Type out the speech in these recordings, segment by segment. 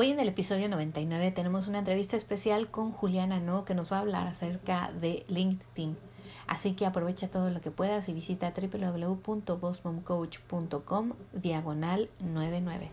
Hoy en el episodio 99 tenemos una entrevista especial con Juliana No que nos va a hablar acerca de LinkedIn. Así que aprovecha todo lo que puedas y visita www.bossmomcoach.com diagonal 99.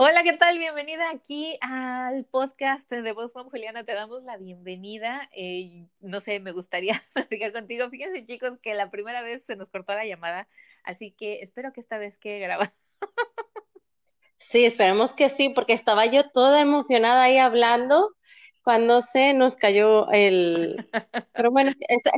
Hola, ¿qué tal? Bienvenida aquí al podcast de Voz Mom Juliana. Te damos la bienvenida. Eh, no sé, me gustaría platicar contigo. Fíjense, chicos, que la primera vez se nos cortó la llamada, así que espero que esta vez que grabar. Sí, esperemos que sí, porque estaba yo toda emocionada ahí hablando cuando se nos cayó el... Pero bueno,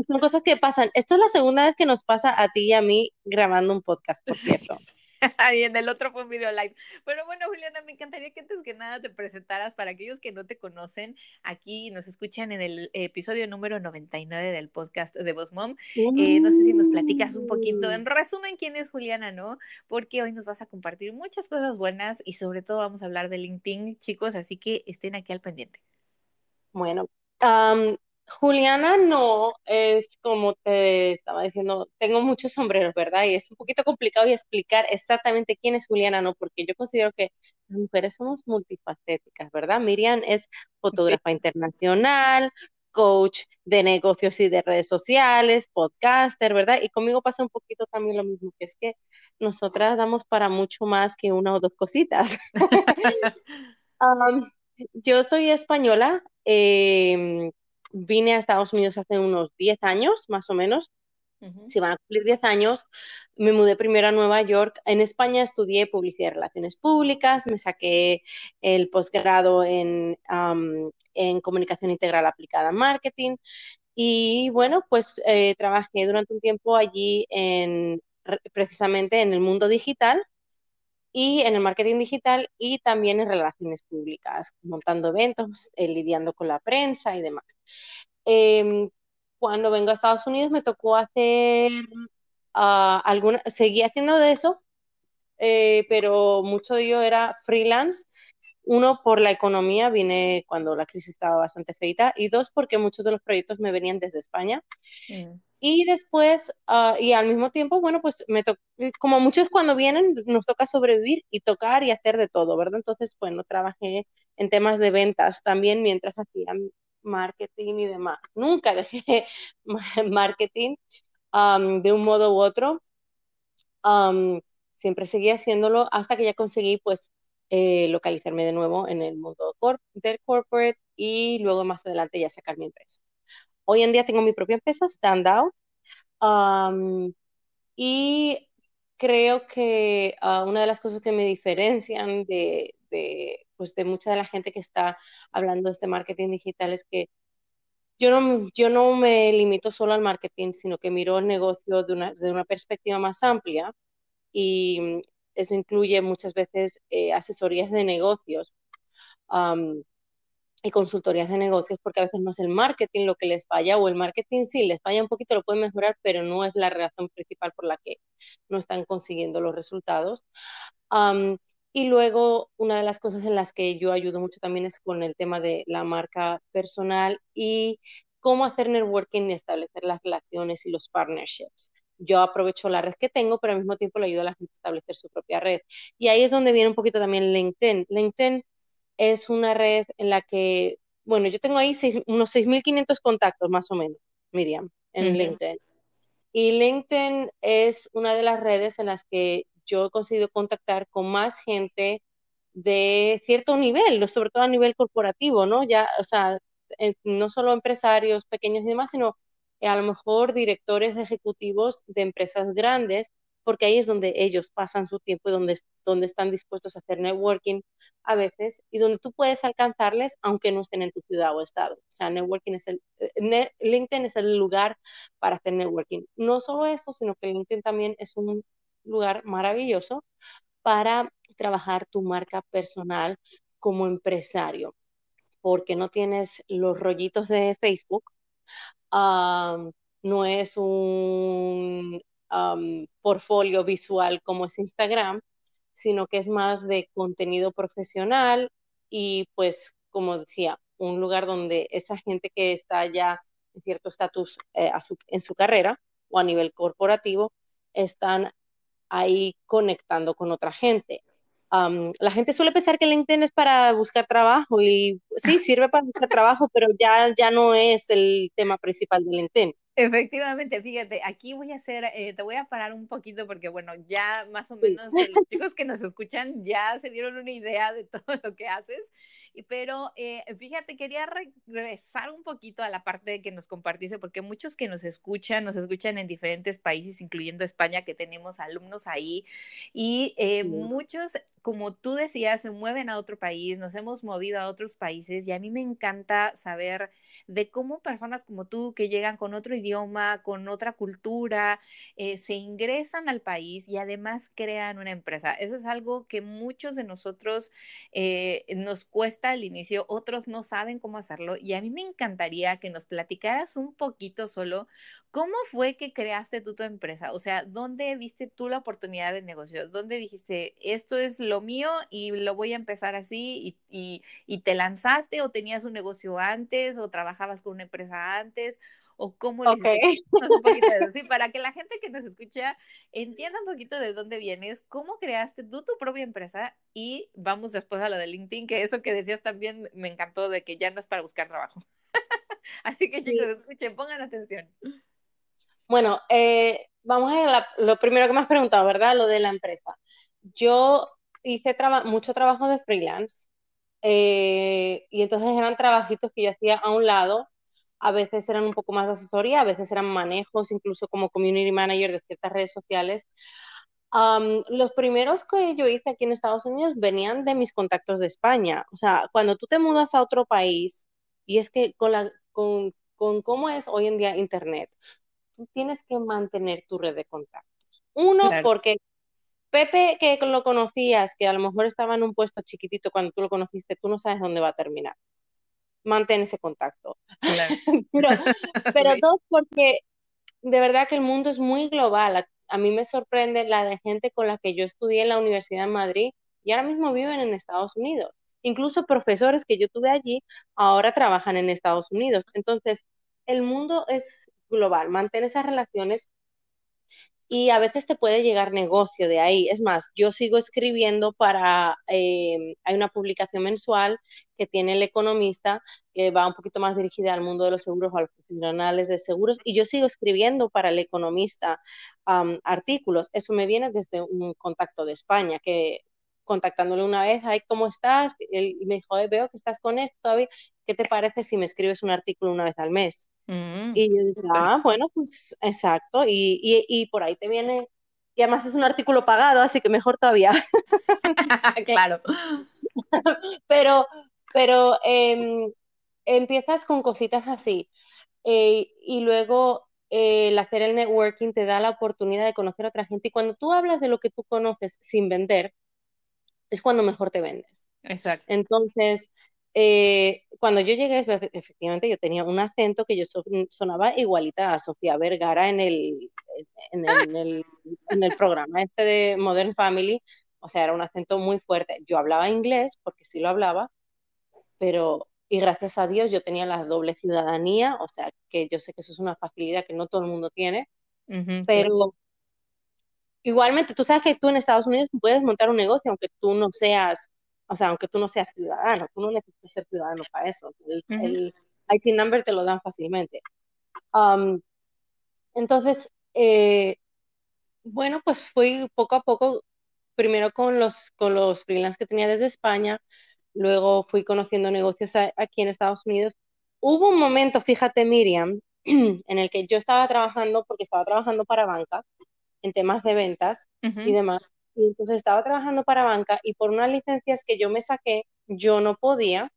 son cosas que pasan. Esto es la segunda vez que nos pasa a ti y a mí grabando un podcast, por cierto. y en el otro fue un video live. Pero bueno, Juliana, me encantaría que antes que nada te presentaras para aquellos que no te conocen, aquí nos escuchan en el episodio número 99 del podcast de Voz Mom. Eh, no sé si nos platicas un poquito, en resumen, quién es Juliana, ¿no? Porque hoy nos vas a compartir muchas cosas buenas y sobre todo vamos a hablar de LinkedIn, chicos, así que estén aquí al pendiente. Bueno, Juliana no es como te estaba diciendo, tengo muchos sombreros, ¿verdad? Y es un poquito complicado y explicar exactamente quién es Juliana, no, porque yo considero que las mujeres somos multifacéticas, ¿verdad? Miriam es fotógrafa internacional, coach de negocios y de redes sociales, podcaster, ¿verdad? Y conmigo pasa un poquito también lo mismo, que es que nosotras damos para mucho más que una o dos cositas. yo soy española, eh, vine a Estados Unidos hace unos 10 años, más o menos. Si van a cumplir 10 años, me mudé primero a Nueva York. En España estudié publicidad y relaciones públicas, me saqué el posgrado en, en comunicación integral aplicada a marketing. Y bueno, pues eh, trabajé durante un tiempo allí en, precisamente en el mundo digital y en el marketing digital y también en relaciones públicas, montando eventos, eh, lidiando con la prensa y demás. Em, cuando vengo a Estados Unidos me tocó hacer uh, alguna, seguí haciendo de eso, eh, pero mucho de ello era freelance. Uno, por la economía, vine cuando la crisis estaba bastante feita, y dos, porque muchos de los proyectos me venían desde España. Mm. Y después, ah, y al mismo tiempo, bueno, pues me como muchos cuando vienen, nos toca sobrevivir y tocar y hacer de todo, ¿verdad? Entonces, bueno, trabajé en temas de ventas también mientras hacía marketing y demás. Nunca dejé marketing de un modo u otro. siempre seguí haciéndolo hasta que ya conseguí, pues, eh, localizarme de nuevo en el mundo del corporate y luego más adelante ya sacar mi empresa. Hoy en día tengo mi propia empresa, Standout, y creo que ah, una de las cosas que me diferencian de, pues de mucha de la gente que está hablando de este marketing digital es que yo no, yo no me limito solo al marketing, sino que miro el negocio de una, de una perspectiva más amplia y eso incluye muchas veces eh, asesorías de negocios y consultorías de negocios porque a veces no es el marketing lo que les falla o el marketing sí les falla un poquito, lo pueden mejorar, pero no es la razón principal por la que no están consiguiendo los resultados. y luego, una de las cosas en las que yo ayudo mucho también es con el tema de la marca personal y cómo hacer networking y establecer las relaciones y los partnerships. Yo aprovecho la red que tengo, pero al mismo tiempo le ayudo a la gente a establecer su propia red. Y ahí es donde viene un poquito también LinkedIn. LinkedIn es una red en la que, bueno, yo tengo ahí unos 6.500 contactos más o menos, Miriam, en LinkedIn. Y LinkedIn es una de las redes en las que yo he conseguido contactar con más gente de cierto nivel, sobre todo a nivel corporativo, ¿no? Ya, o sea, no solo empresarios pequeños y demás, sino a lo mejor directores ejecutivos de empresas grandes porque ahí es donde ellos pasan su tiempo y donde, donde están dispuestos a hacer networking a veces y donde tú puedes alcanzarles aunque no estén en tu ciudad o estado. O sea, networking es el, eh, LinkedIn es el lugar para hacer networking. No solo eso, sino que LinkedIn también es un lugar maravilloso para trabajar tu marca personal como empresario. porque no tienes los rollitos de Facebook, no es un portfolio visual como es Instagram, sino que es más de contenido profesional y pues, como decía, un lugar donde esa gente que está ya en cierto estatus eh, en su carrera o a nivel corporativo están ahí conectando con otra gente la gente suele pensar que LinkedIn es para buscar trabajo y sí, sirve para buscar trabajo, pero ya, ya no es el tema principal de LinkedIn. Efectivamente, fíjate, aquí voy a hacer, eh, te voy a parar un poquito porque, bueno, ya más o menos los chicos que nos escuchan ya se dieron una idea de todo lo que haces, pero eh, fíjate, quería regresar un poquito a la parte que nos compartiste, porque muchos que nos escuchan, nos escuchan en diferentes países, incluyendo España, que tenemos alumnos ahí, y eh, muchos como tú decías, se mueven a otro país, nos hemos movido a otros países y a mí me encanta saber de cómo personas como tú que llegan con otro idioma, con otra cultura, eh, se ingresan al país y además crean una empresa. Eso es algo que muchos de nosotros eh, nos cuesta al inicio, otros no saben cómo hacerlo y a mí me encantaría que nos platicaras un poquito solo ¿Cómo fue que creaste tú tu empresa? O sea, ¿dónde viste tú la oportunidad de negocio? ¿Dónde dijiste, esto es lo mío y lo voy a empezar así? ¿Y, y, te lanzaste o tenías un negocio antes o trabajabas con una empresa antes? ¿O cómo lo hiciste? Sí, para que la gente que nos escucha entienda un poquito de dónde vienes, cómo creaste tú tu propia empresa y vamos después a lo de LinkedIn, que eso que decías también me encantó de que ya no es para buscar trabajo. así que chicos, escuchen, pongan atención. Bueno, eh, vamos a lo primero que me has preguntado, ¿verdad? Lo de la empresa. Yo hice mucho trabajo de freelance eh, y entonces eran trabajitos que yo hacía a un lado. A veces eran un poco más de asesoría, a veces eran manejos, incluso como community manager de ciertas redes sociales. los primeros que yo hice aquí en Estados Unidos venían de mis contactos de España. O sea, cuando tú te mudas a otro país, y es que con, la, con, con cómo es hoy en día Internet, tienes que mantener tu red de contactos. Uno, porque Pepe, que lo conocías, que a lo mejor estaba en un puesto chiquitito cuando tú lo conociste, tú no sabes dónde va a terminar. Mantén ese contacto. pero, dos, porque de verdad que el mundo es muy global. A, mí me sorprende la de gente con la que yo estudié en la Universidad de Madrid y ahora mismo viven en Estados Unidos. Incluso profesores que yo tuve allí ahora trabajan en Estados Unidos. Entonces, el mundo es global, mantén esas relaciones y a veces te puede llegar negocio de ahí. Es más, yo sigo escribiendo para, eh, hay una publicación mensual que tiene el economista, que va un poquito más dirigida al mundo de los seguros o a los profesionales de seguros, y yo sigo escribiendo para el economista artículos. Eso me viene desde un contacto de España, que contactándole una vez, ay, ¿cómo estás? Y me dijo, veo que estás con esto, todavía. ¿qué te parece si me escribes un artículo una vez al mes? Mm, y yo dije, ah, bueno, pues exacto, y, y, por ahí te viene, y además es un artículo pagado, así que mejor todavía. claro. pero, pero em, empiezas con cositas así, eh, y luego eh, el hacer el networking te da la oportunidad de conocer a otra gente, y cuando tú hablas de lo que tú conoces sin vender, es cuando mejor te vendes. Exacto. Entonces, eh, cuando yo llegué, efectivamente, yo tenía un acento que yo sonaba igualita a Sofía Vergara en el, en el, en el, programa este de Modern Family. O sea, era un acento muy fuerte. Yo hablaba inglés, porque sí lo hablaba, pero, y gracias a Dios yo tenía la doble ciudadanía, o sea, que yo sé que eso es una facilidad que no todo el mundo tiene, pero igualmente tú sabes que tú en Estados Unidos puedes montar un negocio aunque tú no seas o sea, aunque tú no seas ciudadano, tú no necesitas ser ciudadano para eso. El, IT number te lo dan fácilmente. Um, entonces, eh, bueno, pues fui poco a poco, primero con los, con los freelance que tenía desde España, luego fui conociendo negocios aquí en Estados Unidos. Hubo un momento, fíjate Miriam, en el que yo estaba trabajando, porque estaba trabajando para banca, en temas de ventas y demás, y entonces estaba trabajando para banca y por unas licencias que yo me saqué, yo no podía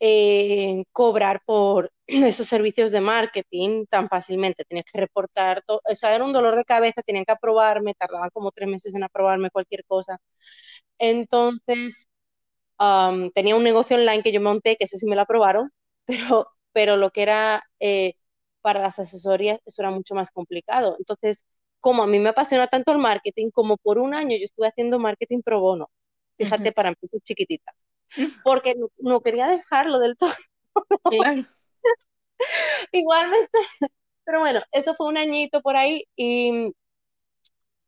eh, cobrar por esos servicios de marketing tan fácilmente. Tenía que reportar, todo, o sea, era un dolor de cabeza, tenían que aprobarme, tardaban como tres meses en aprobarme cualquier cosa. Entonces, tenía un negocio online que yo monté, que ese sí me lo aprobaron, pero, pero lo que era eh, para las asesorías, eso era mucho más complicado. Entonces, como a mí me apasiona tanto el marketing, como por un año yo estuve haciendo marketing pro bono, fíjate, para empresas chiquititas, porque no, quería dejarlo del todo. Igualmente, pero bueno, eso fue un añito por ahí y,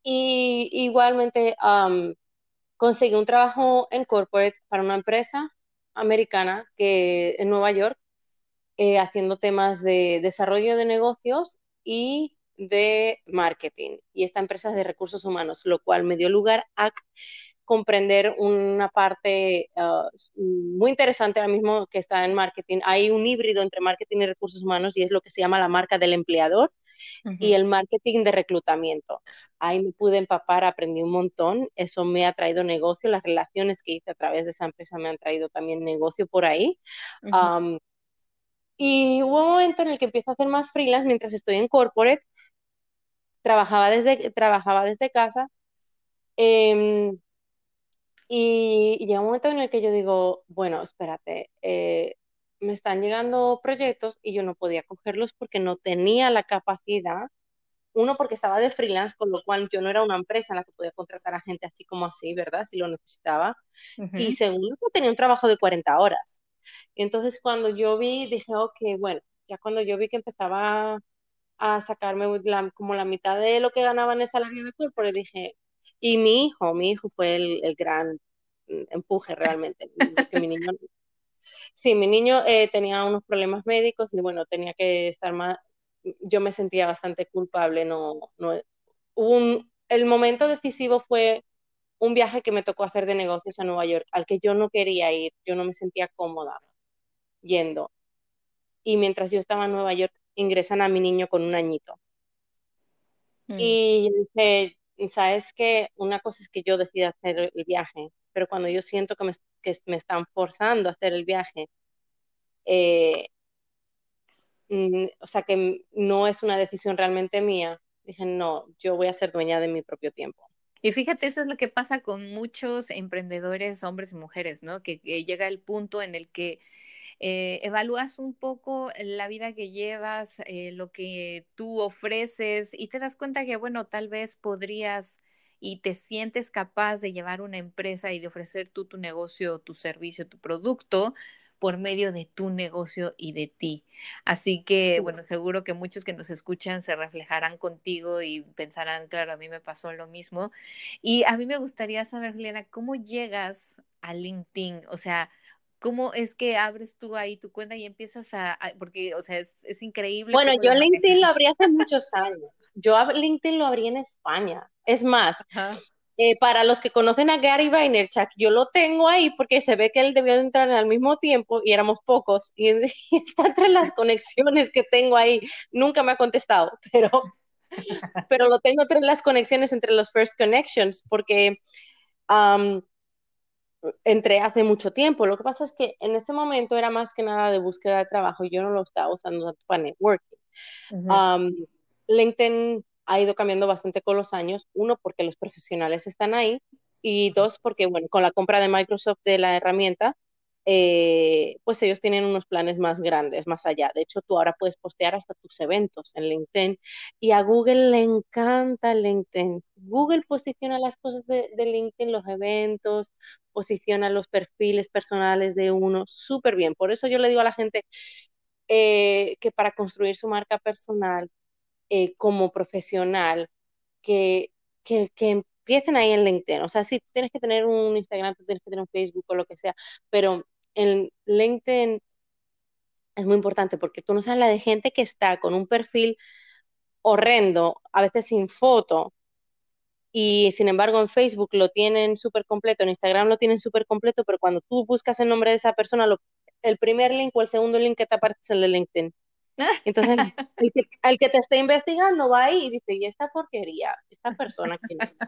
y igualmente conseguí un trabajo en corporate para una empresa americana que en Nueva York, eh, haciendo temas de desarrollo de negocios y de marketing. Y esta empresa es de recursos humanos, lo cual me dio lugar a comprender una parte ah, muy interesante ahora mismo que está en marketing. Hay un híbrido entre marketing y recursos humanos y es lo que se llama la marca del empleador y el marketing de reclutamiento. Ahí me pude empapar, aprendí un montón, eso me ha traído negocio, las relaciones que hice a través de esa empresa me han traído también negocio por ahí. y hubo un momento en el que empiezo a hacer más freelance mientras estoy en corporate, trabajaba desde, trabajaba desde casa. Em, y, llega un momento en el que yo digo, bueno, espérate, eh, me están llegando proyectos y yo no podía cogerlos porque no tenía la capacidad. Uno, porque estaba de freelance, con lo cual yo no era una empresa en la que podía contratar a gente así como así, ¿verdad? Si lo necesitaba. Y segundo, tenía un trabajo de 40 horas. Y entonces cuando yo vi, dije, ok, bueno, ya cuando yo vi que empezaba a sacarme como la mitad de lo que ganaba en el salario de cuerpo, le dije, y mi hijo, mi hijo fue el, el gran mm, empuje realmente, mi niño Sí, mi niño eh, tenía unos problemas médicos y bueno, tenía que estar más, yo me sentía bastante culpable, no, no, un, el momento decisivo fue un viaje que me tocó hacer de negocios a Nueva York, al que yo no quería ir, yo no me sentía cómoda yendo. Y mientras yo estaba en Nueva York, ingresan a mi niño con un añito. Mm. Y dije, sabes que una cosa es que yo decida hacer el viaje, pero cuando yo siento que me, que me están forzando a hacer el viaje, eh, mm, o sea que no es una decisión realmente mía, dije, no, yo voy a ser dueña de mi propio tiempo. Y fíjate, eso es lo que pasa con muchos emprendedores, hombres y mujeres, ¿no? Que, llega el punto en el que eh, evalúas un poco la vida que llevas, eh, lo que tú ofreces y te das cuenta que, bueno, tal vez podrías y te sientes capaz de llevar una empresa y de ofrecer tú tu negocio, tu servicio, tu producto por medio de tu negocio y de ti. Así que, bueno, seguro que muchos que nos escuchan se reflejarán contigo y pensarán, claro, a mí me pasó lo mismo. Y a mí me gustaría saber, Lena, ¿cómo llegas a LinkedIn? O sea, ¿Cómo es que abres tú ahí tu cuenta y empiezas a, porque, o sea, es, increíble. Bueno, yo LinkedIn lo abrí hace muchos años. Yo LinkedIn lo abrí en España. Es más, eh, para los que conocen a Gary Vaynerchuk, yo lo tengo ahí porque se ve que él debió entrar al mismo tiempo y éramos pocos. Y, está entre las conexiones que tengo ahí. Nunca me ha contestado, pero, pero lo tengo entre las conexiones, entre los first connections, porque entré hace mucho tiempo. Lo que pasa es que en ese momento era más que nada de búsqueda de trabajo y yo no lo estaba usando para networking. LinkedIn ha ido cambiando bastante con los años. Uno, porque los profesionales están ahí. Y dos, porque, bueno, con la compra de Microsoft de la herramienta, eh, pues ellos tienen unos planes más grandes, más allá. De hecho, tú ahora puedes postear hasta tus eventos en LinkedIn y a Google le encanta LinkedIn. Google posiciona las cosas de, LinkedIn, los eventos, posiciona los perfiles personales de uno súper bien. Por eso yo le digo a la gente eh, que para construir su marca personal eh, como profesional, que, que, que empiecen ahí en LinkedIn. O sea, sí, tienes que tener un Instagram, tienes que tener un Facebook o lo que sea, pero en LinkedIn es muy importante porque tú no sabes la de gente que está con un perfil horrendo, a veces sin foto, y sin embargo en Facebook lo tienen súper completo, en Instagram lo tienen súper completo, pero cuando tú buscas el nombre de esa persona, el primer link o el segundo link que te aparece es el de LinkedIn. Entonces, el que, te está investigando va ahí y dice, ¿y esta porquería? ¿Esta persona quién es?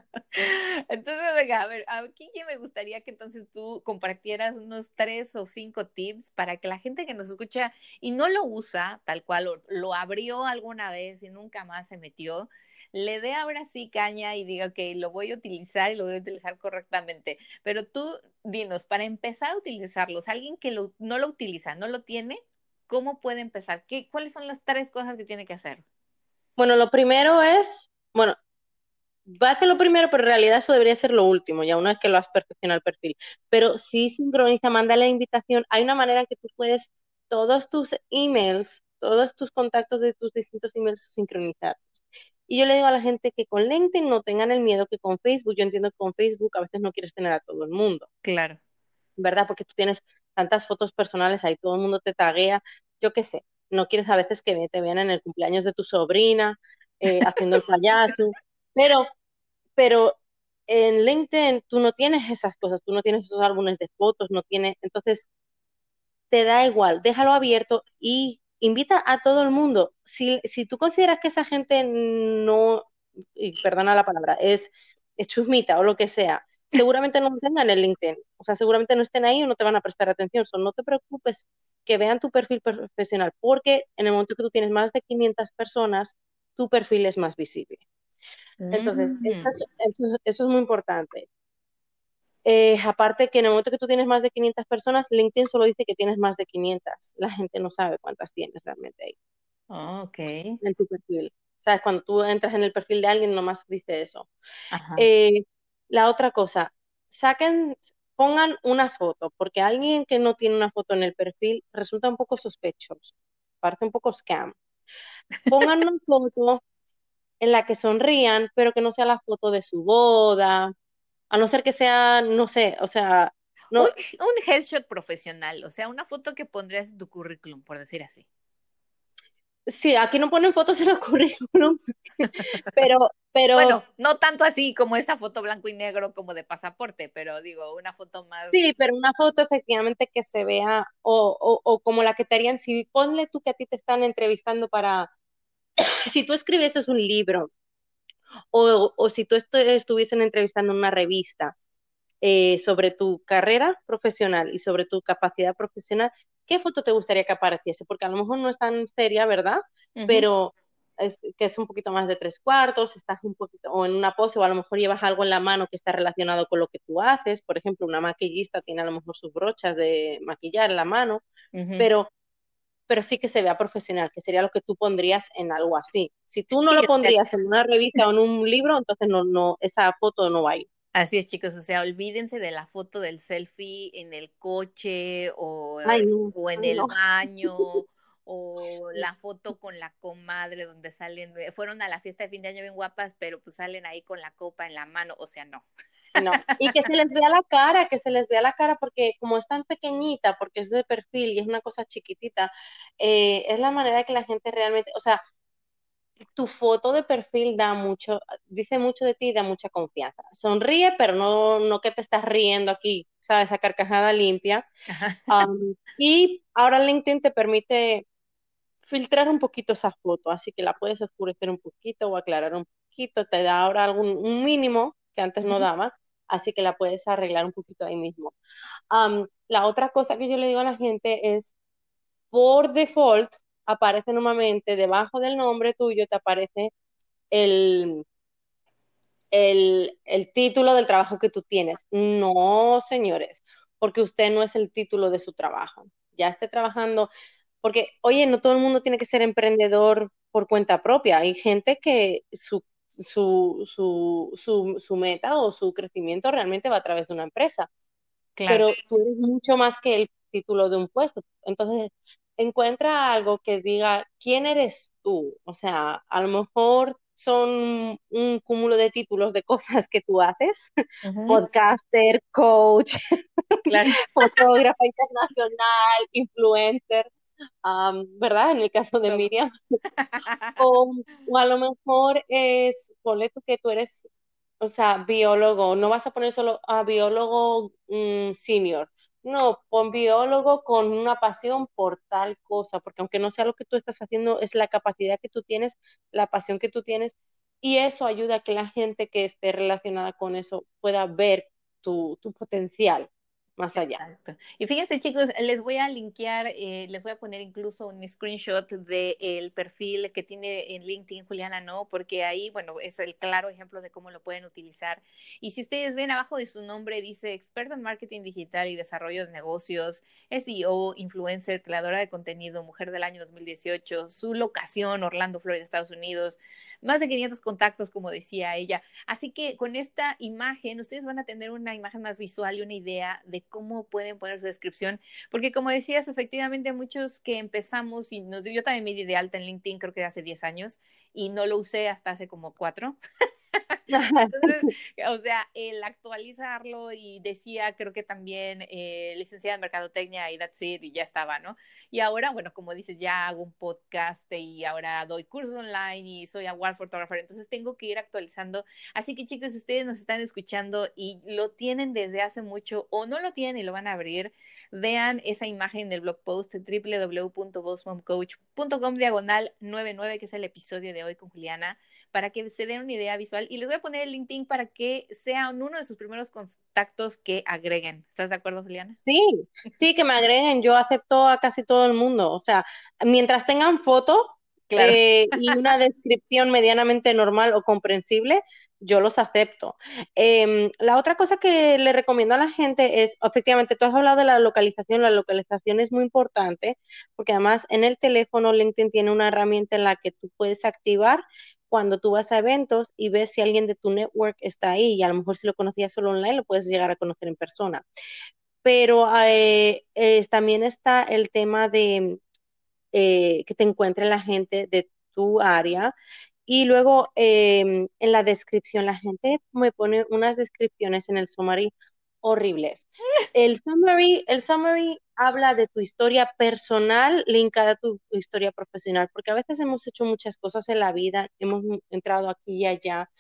Entonces, venga, a ver, aquí me gustaría que entonces tú compartieras unos tres o cinco tips para que la gente que nos escucha y no lo usa tal cual, lo, abrió alguna vez y nunca más se metió, le dé ahora sí caña y diga, ok, lo voy a utilizar y lo voy a utilizar correctamente. Pero tú dinos, para empezar a utilizarlos, alguien que no lo utiliza, no lo tiene, ¿cómo puede empezar? ¿Qué, ¿Cuáles son las tres cosas que tiene que hacer? Bueno, lo primero es, bueno, va a ser lo primero, pero en realidad eso debería ser lo último, ya una vez que lo has perfeccionado el perfil. Pero si sincroniza, manda la invitación. Hay una manera en que tú puedes todos tus emails, todos tus contactos de tus distintos emails sincronizar. Y yo le digo a la gente que con LinkedIn no tengan el miedo que con Facebook. Yo entiendo que con Facebook a veces no quieres tener a todo el mundo. Claro. ¿Verdad? Porque tú tienes tantas fotos personales ahí, todo el mundo te taguea. Yo qué sé, no quieres a veces que te vean en el cumpleaños de tu sobrina, eh, haciendo el payaso. Pero, pero en LinkedIn tú no tienes esas cosas, tú no tienes esos álbumes de fotos, no tienes, entonces te da igual, déjalo abierto y invita a todo el mundo. Si, si tú consideras que esa gente no, y perdona la palabra, es, es chusmita o lo que sea, seguramente no tengan el LinkedIn, o sea, seguramente no estén ahí o no te van a prestar atención, so, no te preocupes que vean tu perfil profesional, porque en el momento que tú tienes más de 500 personas, tu perfil es más visible. Entonces, mm. eso, es muy importante. Eh, aparte que en el momento que tú tienes más de 500 personas, LinkedIn solo dice que tienes más de 500. La gente no sabe cuántas tienes realmente ahí. Oh, ok. En tu perfil. ¿Sabes? Cuando tú entras en el perfil de alguien, nomás dice eso. Eh, la otra cosa, saquen, pongan una foto, porque alguien que no tiene una foto en el perfil resulta un poco sospechoso. Parece un poco scam. Pongan una foto en la que sonrían, pero que no sea la foto de su boda, a no ser que sea, no sé, o sea... No... Un, headshot profesional, o sea, una foto que pondrías en tu currículum, por decir así. Sí, aquí no ponen fotos en los currículums, pero, pero... Bueno, no tanto así como esa foto blanco y negro como de pasaporte, pero digo, una foto más... Sí, pero una foto efectivamente que se vea, o, o, o como la que te harían, si ponle tú que a ti te están entrevistando para, si tú escribieses un libro o, si tú estuviesen entrevistando una revista eh, sobre tu carrera profesional y sobre tu capacidad profesional, ¿qué foto te gustaría que apareciese? Porque a lo mejor no es tan seria, ¿verdad? Pero es, que es un poquito más de tres cuartos, estás un poquito, o en una pose, o a lo mejor llevas algo en la mano que está relacionado con lo que tú haces. Por ejemplo, una maquillista tiene a lo mejor sus brochas de maquillar en la mano, pero pero sí que se vea profesional, que sería lo que tú pondrías en algo así. Si tú no lo pondrías en una revista o en un libro, entonces no, no, esa foto no va a ir. Así es, chicos, o sea, olvídense de la foto del selfie en el coche o, o en el baño o la foto con la comadre donde salen, fueron a la fiesta de fin de año bien guapas, pero pues salen ahí con la copa en la mano, o sea, no. No, y que se les vea la cara, que se les vea la cara, porque como es tan pequeñita, porque es de perfil y es una cosa chiquitita, eh, es la manera que la gente realmente, o sea, tu foto de perfil da mucho, dice mucho de ti y da mucha confianza. Sonríe, pero no, no que te estás riendo aquí, ¿sabes? Esa carcajada limpia. y ahora LinkedIn te permite filtrar un poquito esa foto, así que la puedes oscurecer un poquito o aclarar un poquito, te da ahora algún un mínimo que antes no daba, así que la puedes arreglar un poquito ahí mismo. la otra cosa que yo le digo a la gente es, por default, aparece normalmente debajo del nombre tuyo, te aparece el, el, el título del trabajo que tú tienes. No, señores, porque usted no es el título de su trabajo. Ya esté trabajando, porque, oye, no todo el mundo tiene que ser emprendedor por cuenta propia. Hay gente que su su, su, su, su, meta o su crecimiento realmente va a través de una empresa. Pero tú eres mucho más que el título de un puesto. Entonces, encuentra algo que diga, ¿quién eres tú? O sea, a lo mejor son un cúmulo de títulos de cosas que tú haces, podcaster, coach, fotógrafa internacional, influencer, ¿verdad? En el caso de Miriam. o, a lo mejor es, ponle tú que tú eres, o sea, biólogo, no vas a poner solo a biólogo mm, senior. No, pon biólogo con una pasión por tal cosa, porque aunque no sea lo que tú estás haciendo, es la capacidad que tú tienes, la pasión que tú tienes, y eso ayuda a que la gente que esté relacionada con eso pueda ver tu, tu potencial más allá. Y fíjense chicos, les voy a linkear, eh, les voy a poner incluso un screenshot del perfil que tiene en LinkedIn Juliana No, porque ahí, bueno, es el claro ejemplo de cómo lo pueden utilizar. Y si ustedes ven abajo de su nombre, dice experta en marketing digital y desarrollo de negocios, SEO, influencer, creadora de contenido, mujer del año 2018, su locación, Orlando, Florida, Estados Unidos, más de 500 contactos, como decía ella. Así que con esta imagen, ustedes van a tener una imagen más visual y una idea de cómo pueden poner su descripción, porque como decías, efectivamente muchos que empezamos y nos, yo también me di de alta en LinkedIn creo que hace 10 años y no lo usé hasta hace como cuatro. Entonces, o sea, el actualizarlo y decía, creo que también eh, licenciada en Mercadotecnia y that's it, y ya estaba, ¿no? Y ahora, bueno, como dices, ya hago un podcast y ahora doy cursos online y soy award photographer, entonces tengo que ir actualizando. Así que chicos, si ustedes nos están escuchando y lo tienen desde hace mucho o no lo tienen y lo van a abrir, vean esa imagen del blog post www.bossmomcoach.com diagonal 99, que es el episodio de hoy con Juliana para que se den una idea visual. Y les voy a poner el LinkedIn para que sea uno de sus primeros contactos que agreguen. ¿Estás de acuerdo, Juliana? Sí, sí, que me agreguen. Yo acepto a casi todo el mundo. O sea, mientras tengan foto eh, y una descripción medianamente normal o comprensible, yo los acepto. Em, la otra cosa que le recomiendo a la gente es, efectivamente, tú has hablado de la localización, la localización es muy importante porque además en el teléfono LinkedIn tiene una herramienta en la que tú puedes activar cuando tú vas a eventos y ves si alguien de tu network está ahí y a lo mejor si lo conocías solo online lo puedes llegar a conocer en persona. Pero eh, también está el tema de eh, que te encuentre la gente de tu área y luego em, en la descripción la gente me pone unas descripciones en el summary horribles. El summary, el summary habla de tu historia personal linkada a tu, historia profesional, porque a veces hemos hecho muchas cosas en la vida, hemos entrado aquí y allá.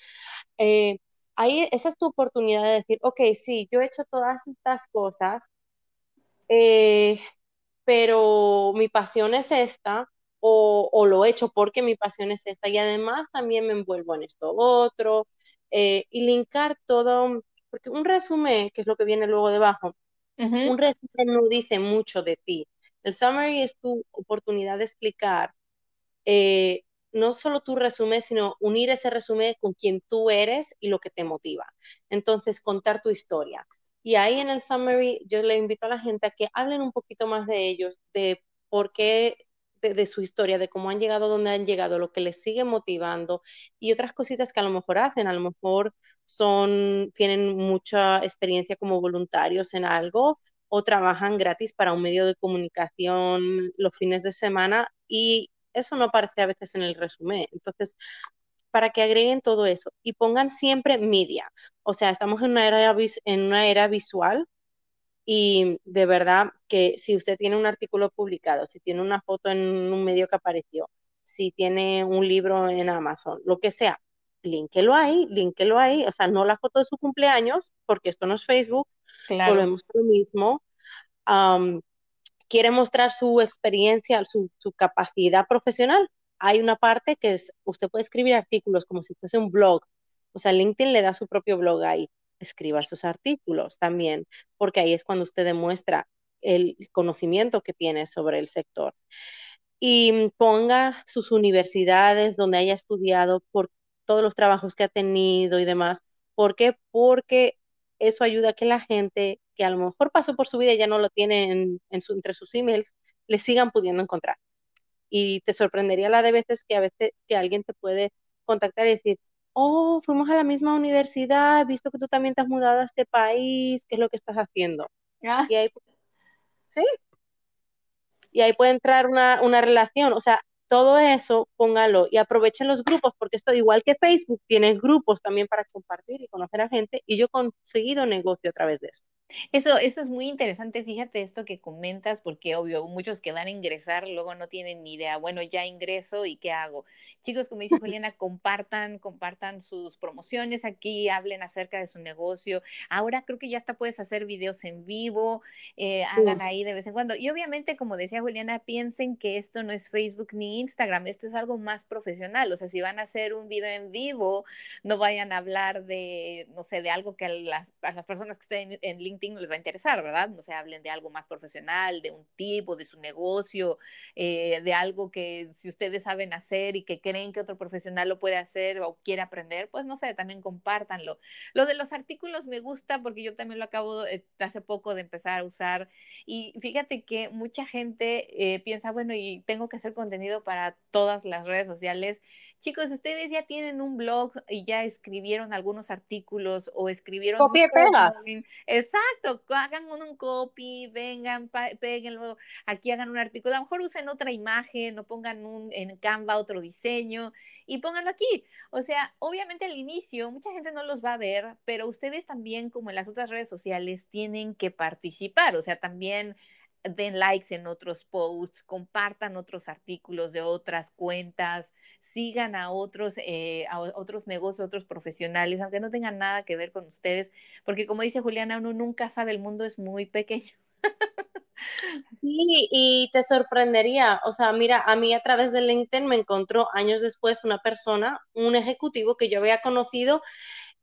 Eh, ahí, esa es tu oportunidad de decir, ok, sí, yo he hecho todas estas cosas, eh, pero mi pasión es esta, o, lo he hecho porque mi pasión es esta, y además también me envuelvo en esto otro, eh, y linkar todo, porque un resumen, que es lo que viene luego debajo, un resumen no dice mucho de ti. El summary es tu oportunidad de explicar eh, no solo tu resumen, sino unir ese resumen con quien tú eres y lo que te motiva. Entonces, contar tu historia. Y ahí en el summary yo le invito a la gente a que hablen un poquito más de ellos, de por qué, de, de, su historia, de cómo han llegado donde han llegado, lo que les sigue motivando y otras cositas que a lo mejor hacen. A lo mejor son, tienen mucha experiencia como voluntarios en algo o trabajan gratis para un medio de comunicación los fines de semana y eso no aparece a veces en el resumen. Entonces, para que agreguen todo eso y pongan siempre media. O sea, estamos en una era, en una era visual y de verdad que si usted tiene un artículo publicado, si tiene una foto en un medio que apareció, si tiene un libro en Amazon, lo que sea, línkelo ahí, línkelo ahí, o sea, no la foto de su cumpleaños, porque esto no es Facebook, claro. volvemos a lo mismo. quiere mostrar su experiencia, su, su, capacidad profesional. Hay una parte que es, usted puede escribir artículos como si fuese un blog, o sea, LinkedIn le da su propio blog ahí. Escriba sus artículos también, porque ahí es cuando usted demuestra el conocimiento que tiene sobre el sector. Y ponga sus universidades donde haya estudiado, por todos los trabajos que ha tenido y demás. ¿Por qué? Porque eso ayuda a que la gente que a lo mejor pasó por su vida y ya no lo tiene en, entre sus emails, le sigan pudiendo encontrar. Y te sorprendería la de veces que a veces que alguien te puede contactar y decir, oh, fuimos a la misma universidad, he visto que tú también te has mudado a este país, ¿qué es lo que estás haciendo? Ah. Y ahí, sí. Y ahí puede entrar una, una relación. O sea, todo eso póngalo y aprovechen los grupos, porque esto igual que Facebook, tiene grupos también para compartir y conocer a gente y yo he conseguido negocio a través de eso. Eso, eso es muy interesante, fíjate esto que comentas, porque obvio, muchos que van a ingresar luego no tienen ni idea, bueno, ya ingreso y qué hago. Chicos, como dice Juliana, compartan, compartan sus promociones aquí, hablen acerca de su negocio. Ahora creo que ya hasta puedes hacer videos en vivo, eh, hagan sí. ahí de vez en cuando. Y obviamente, como decía Juliana, piensen que esto no es Facebook ni Instagram, esto es algo más profesional. O sea, si van a hacer un video en vivo, no vayan a hablar de, no sé, de algo que a las, a las personas que estén en LinkedIn marketing les va a interesar, ¿verdad? No se hablen de algo más profesional, de un tipo, de su negocio, eh, de algo que si ustedes saben hacer y que creen que otro profesional lo puede hacer o quiere aprender, pues no sé, también compártanlo. Lo de los artículos me gusta porque yo también lo acabo eh, hace poco de empezar a usar y fíjate que mucha gente eh, piensa, bueno, y tengo que hacer contenido para todas las redes sociales Chicos, ustedes ya tienen un blog y ya escribieron algunos artículos o escribieron... Copia y pega. Exacto, hagan un, copy, vengan, péguenlo, aquí hagan un artículo, a lo mejor usen otra imagen o pongan un, en Canva otro diseño y pónganlo aquí. O sea, obviamente al inicio mucha gente no los va a ver, pero ustedes también, como en las otras redes sociales, tienen que participar. O sea, también den likes en otros posts, compartan otros artículos de otras cuentas, sigan a otros, eh, a otros negocios, otros profesionales, aunque no tengan nada que ver con ustedes, porque como dice Juliana, uno nunca sabe, el mundo es muy pequeño. Sí, y te sorprendería, o sea, mira, a mí a través de LinkedIn me encontró años después una persona, un ejecutivo que yo había conocido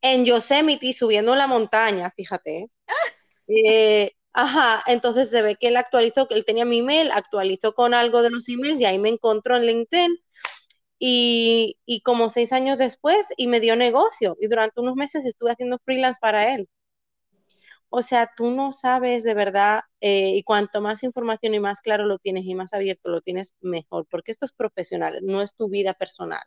en Yosemite subiendo la montaña, fíjate. Eh, Ajá, entonces se ve que él actualizó, que él tenía mi email, actualizó con algo de los emails y ahí me encontró en LinkedIn. Y, y como seis años después, y me dio negocio. Y durante unos meses estuve haciendo freelance para él. O sea, tú no sabes de verdad, eh, y cuanto más información y más claro lo tienes y más abierto lo tienes, mejor, porque esto es profesional, no es tu vida personal.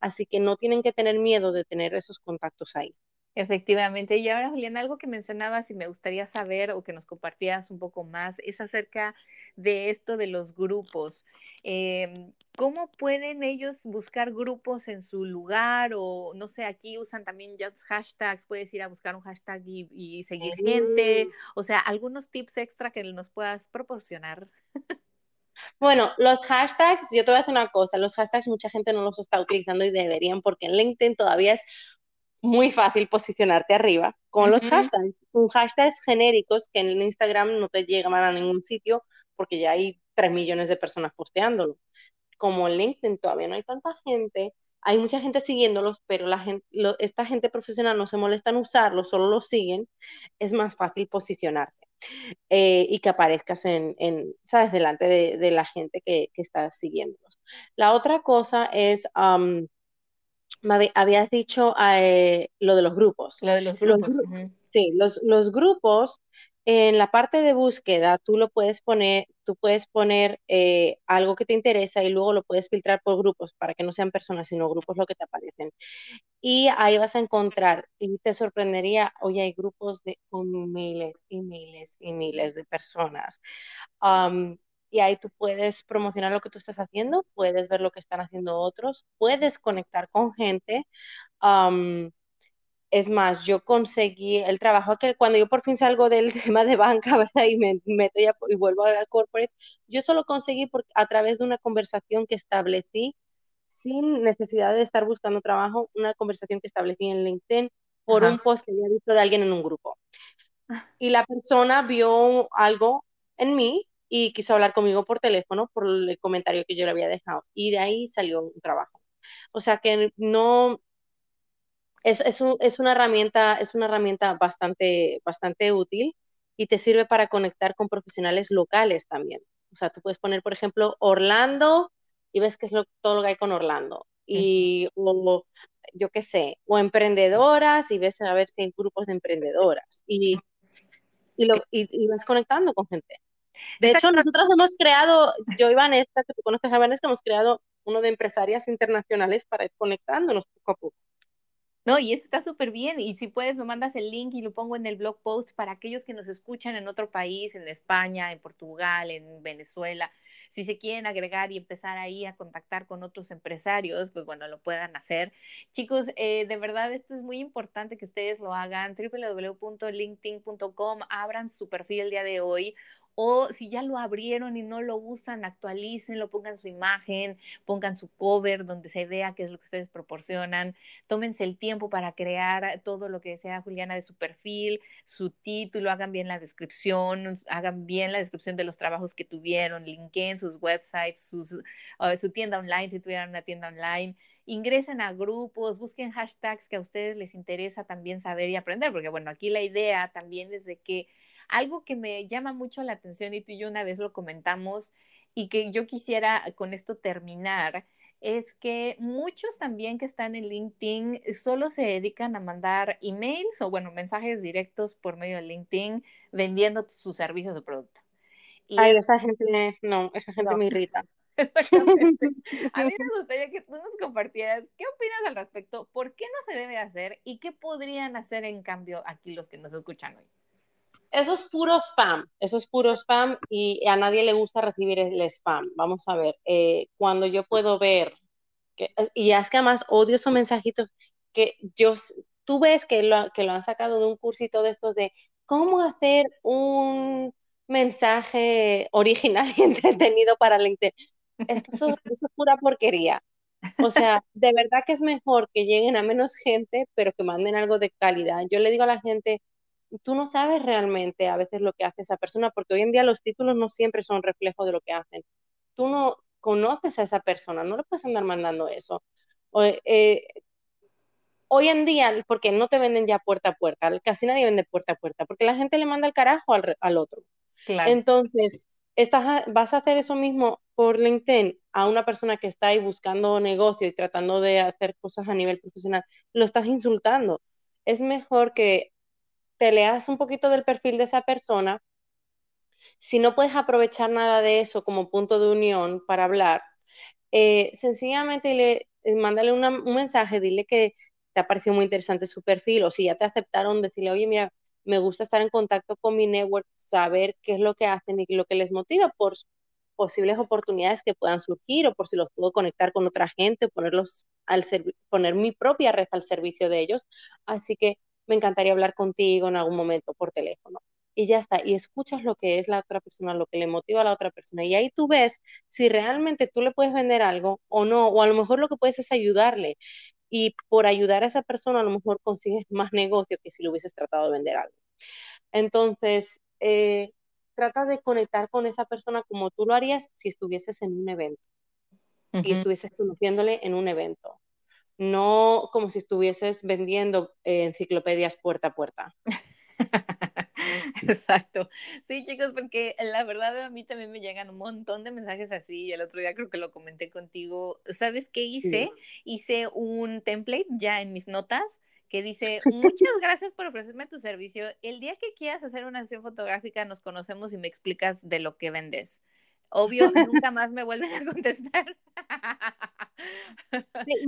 Así que no tienen que tener miedo de tener esos contactos ahí. Efectivamente. Y ahora, Julián, algo que mencionabas y me gustaría saber o que nos compartías un poco más es acerca de esto de los grupos. Em, ¿Cómo pueden ellos buscar grupos en su lugar? O no sé, aquí usan también ya hashtags, puedes ir a buscar un hashtag y, seguir gente. Mm. O sea, algunos tips extra que nos puedas proporcionar. Bueno, los hashtags, yo te voy a decir una cosa, los hashtags mucha gente no los está utilizando y deberían porque en LinkedIn todavía es muy fácil posicionarte arriba con los hashtags. Un hashtags genéricos que en Instagram no te llegan a ningún sitio porque ya hay 3 millones de personas posteándolo. Como en LinkedIn todavía no hay tanta gente, hay mucha gente siguiéndolos, pero la gente, esta gente profesional no se molesta en usarlo, solo lo siguen, es más fácil posicionarte eh, y que aparezcas en, en ¿sabes?, delante de, la gente que, que, está siguiéndolos. La otra cosa es me habías dicho eh, lo de los grupos. Lo de los grupos. Sí, los, los, grupos, en la parte de búsqueda, tú lo puedes poner, tú puedes poner eh, algo que te interesa y luego lo puedes filtrar por grupos para que no sean personas, sino grupos lo que te aparecen. Y ahí vas a encontrar, y te sorprendería, hoy hay grupos de miles y miles y miles de personas y ahí tú puedes promocionar lo que tú estás haciendo, puedes ver lo que están haciendo otros, puedes conectar con gente. es más, yo conseguí el trabajo que cuando yo por fin salgo del tema de banca, ¿verdad? Y me meto ya y vuelvo a corporate, yo solo conseguí por, a través de una conversación que establecí sin necesidad de estar buscando trabajo, una conversación que establecí en LinkedIn por un post que había visto de alguien en un grupo. Ah. Y la persona vio algo en mí y quiso hablar conmigo por teléfono por el comentario que yo le había dejado. Y de ahí salió un trabajo. O sea que no, es, es, es, una herramienta, es una herramienta bastante, bastante útil y te sirve para conectar con profesionales locales también. O sea, tú puedes poner, por ejemplo, Orlando y ves que es todo lo que hay con Orlando. Y o, yo qué sé, o emprendedoras y ves a ver si hay grupos de emprendedoras. Y, y, lo, y vas conectando con gente. De hecho, nosotros hemos creado, yo y Vanessa, que tú conoces a Vanessa, hemos creado uno de empresarias internacionales para ir conectándonos poco a poco. No, y eso está súper bien. Y si puedes, me mandas el link y lo pongo en el blog post para aquellos que nos escuchan en otro país, en España, en Portugal, en Venezuela. Si se quieren agregar y empezar ahí a contactar con otros empresarios, pues bueno, lo puedan hacer. Chicos, eh, de verdad, esto es muy importante que ustedes lo hagan. www.linkedin.com, abran su perfil el día de hoy o si ya lo abrieron y no lo usan, actualícenlo, pongan su imagen, pongan su cover donde se vea qué es lo que ustedes proporcionan, tómense el tiempo para crear todo lo que sea Juliana de su perfil, su título, hagan bien la descripción, hagan bien la descripción de los trabajos que tuvieron, linken sus websites, sus, ah, su tienda online, si tuvieran una tienda online ingresen a grupos, busquen hashtags que a ustedes les interesa también saber y aprender, porque bueno, aquí la idea también es de que algo que me llama mucho la atención y tú y yo una vez lo comentamos y que yo quisiera con esto terminar es que muchos también que están en LinkedIn solo se dedican a mandar emails o, bueno, mensajes directos por medio de LinkedIn vendiendo sus servicios o producto. Ay, esa gente, no, esa gente me irrita. Exactamente. A mí me gustaría que tú nos compartieras qué opinas al respecto, por qué no se debe hacer y qué podrían hacer en cambio aquí los que nos escuchan hoy. Eso es puro spam, eso es puro spam y a nadie le gusta recibir el spam. Vamos a ver, eh, cuando yo puedo ver, y es que además odio esos mensajitos que yo, tú ves que lo, que lo han sacado de un cursito de estos de cómo hacer un mensaje original y entretenido para LinkedIn. Eso, eso es pura porquería. O sea, de verdad que es mejor que lleguen a menos gente, pero que manden algo de calidad. Yo le digo a la gente, tú no sabes realmente a veces lo que hace esa persona, porque hoy en día los títulos no siempre son reflejo de lo que hacen. Tú no conoces a esa persona, no le puedes andar mandando eso. Eh, hoy en día, porque no te venden ya puerta a puerta, casi nadie vende puerta a puerta, porque la gente le manda el carajo al, otro. Entonces, estás, vas a hacer eso mismo por LinkedIn a una persona que está ahí buscando negocio y tratando de hacer cosas a nivel profesional, lo estás insultando. Es mejor que te leas un poquito del perfil de esa persona. Si no puedes aprovechar nada de eso como punto de unión para hablar, eh, sencillamente le, eh, mándale un mensaje, dile que te ha parecido muy interesante su perfil o si ya te aceptaron, decirle, oye, mira, me gusta estar en contacto con mi network, saber qué es lo que hacen y lo que les motiva por posibles oportunidades que puedan surgir o por si los puedo conectar con otra gente, ponerlos al poner mi propia red al servicio de ellos. Así que me encantaría hablar contigo en algún momento por teléfono. Y ya está, y escuchas lo que es la otra persona, lo que le motiva a la otra persona. Y ahí tú ves si realmente tú le puedes vender algo o no, o a lo mejor lo que puedes es ayudarle. Y por ayudar a esa persona a lo mejor consigues más negocio que si le hubieses tratado de vender algo. Entonces, eh, trata de conectar con esa persona como tú lo harías si estuvieses en un evento y estuvieses conociéndole en un evento no como si estuvieses vendiendo enciclopedias puerta a puerta. Exacto. Sí, chicos, porque la verdad a mí también me llegan un montón de mensajes así. El otro día creo que lo comenté contigo. ¿Sabes qué hice? Hice un template ya en mis notas que dice, muchas gracias por ofrecerme tu servicio. El día que quieras hacer una sesión fotográfica, nos conocemos y me explicas de lo que vendes. Obvio, nunca más me vuelven a contestar.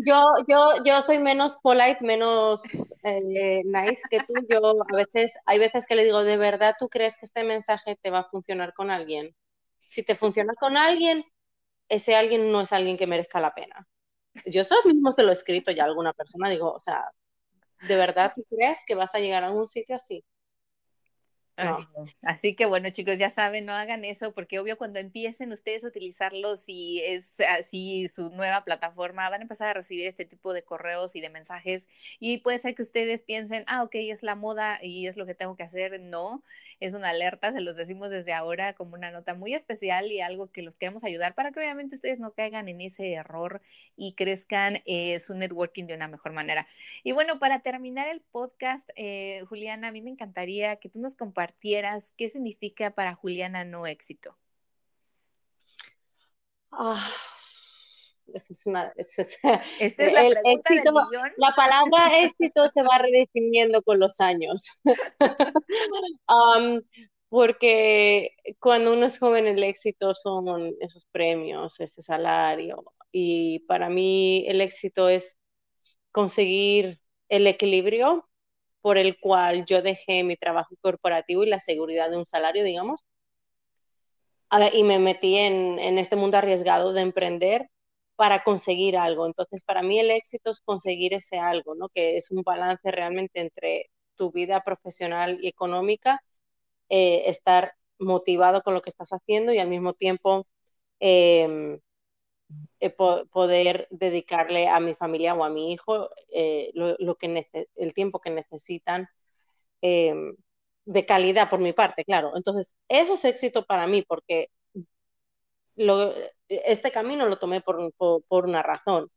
yo, yo, yo soy menos polite, menos eh, nice que tú. Yo a veces, hay veces que le digo, ¿de verdad tú crees que este mensaje te va a funcionar con alguien? Si te funciona con alguien, ese alguien no es alguien que merezca la pena. Yo eso mismo se lo he escrito ya a alguna persona, digo, o sea, ¿de verdad tú crees que vas a llegar a algún sitio así? Así que bueno, chicos, ya saben, no hagan eso porque obvio cuando empiecen ustedes a utilizarlos y es así su nueva plataforma, van a empezar a recibir este tipo de correos y de mensajes y puede ser que ustedes piensen, ah, ok, es la moda y es lo que tengo que hacer. No, es una alerta, se los decimos desde ahora como una nota muy especial y algo que los queremos ayudar para que obviamente ustedes no caigan en ese error y crezcan eh, su networking de una mejor manera. Y bueno, para terminar el podcast, eh, Juliana, a mí me encantaría que tú nos compartieras qué significa para Juliana no éxito. Ah, esa es una, Esta es la, el éxito, la palabra éxito se va redefiniendo con los años. Um, porque cuando uno es joven el éxito son esos premios, ese salario. Y para mí el éxito es conseguir el equilibrio por el cual yo dejé mi trabajo corporativo y la seguridad de un salario, digamos, y me metí en, este mundo arriesgado de emprender para conseguir algo. Entonces, para mí el éxito es conseguir ese algo, ¿no? Que es un balance realmente entre tu vida profesional y económica, eh, estar motivado con lo que estás haciendo y al mismo tiempo em, eh, poder dedicarle a mi familia o a mi hijo eh, lo, que el tiempo que necesitan em, de calidad por mi parte, claro. Entonces, eso es éxito para mí porque este camino lo tomé por, una razón.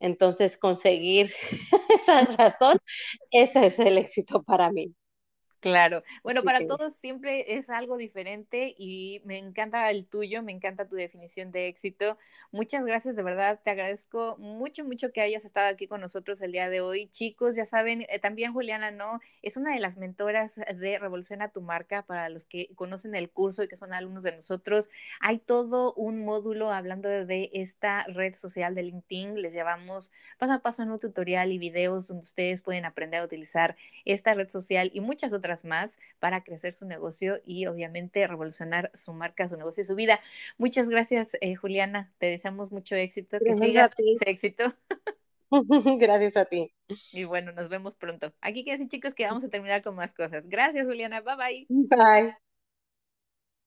Entonces, conseguir esa razón, ese es el éxito para mí. Claro. Bueno, para todos siempre es algo diferente y me encanta el tuyo, me encanta tu definición de éxito. Muchas gracias, de verdad, te agradezco mucho, mucho que hayas estado aquí con nosotros el día de hoy. Chicos, ya saben, eh, también Juliana, ¿no? Es una de las mentoras de Revolución a tu marca para los que conocen el curso y que son alumnos de nosotros. Hay todo un módulo hablando de esta red social de LinkedIn. Les llevamos paso a paso en un tutorial y videos donde ustedes pueden aprender a utilizar esta red social y muchas otras más para crecer su negocio y obviamente revolucionar su marca, su negocio y su vida. Muchas gracias, eh, Juliana. Te deseamos mucho éxito. Que sigas ese éxito. Gracias a ti. Y bueno, nos vemos pronto. Aquí quédense chicos que vamos a terminar con más cosas. Gracias, Juliana. Bye bye. Bye.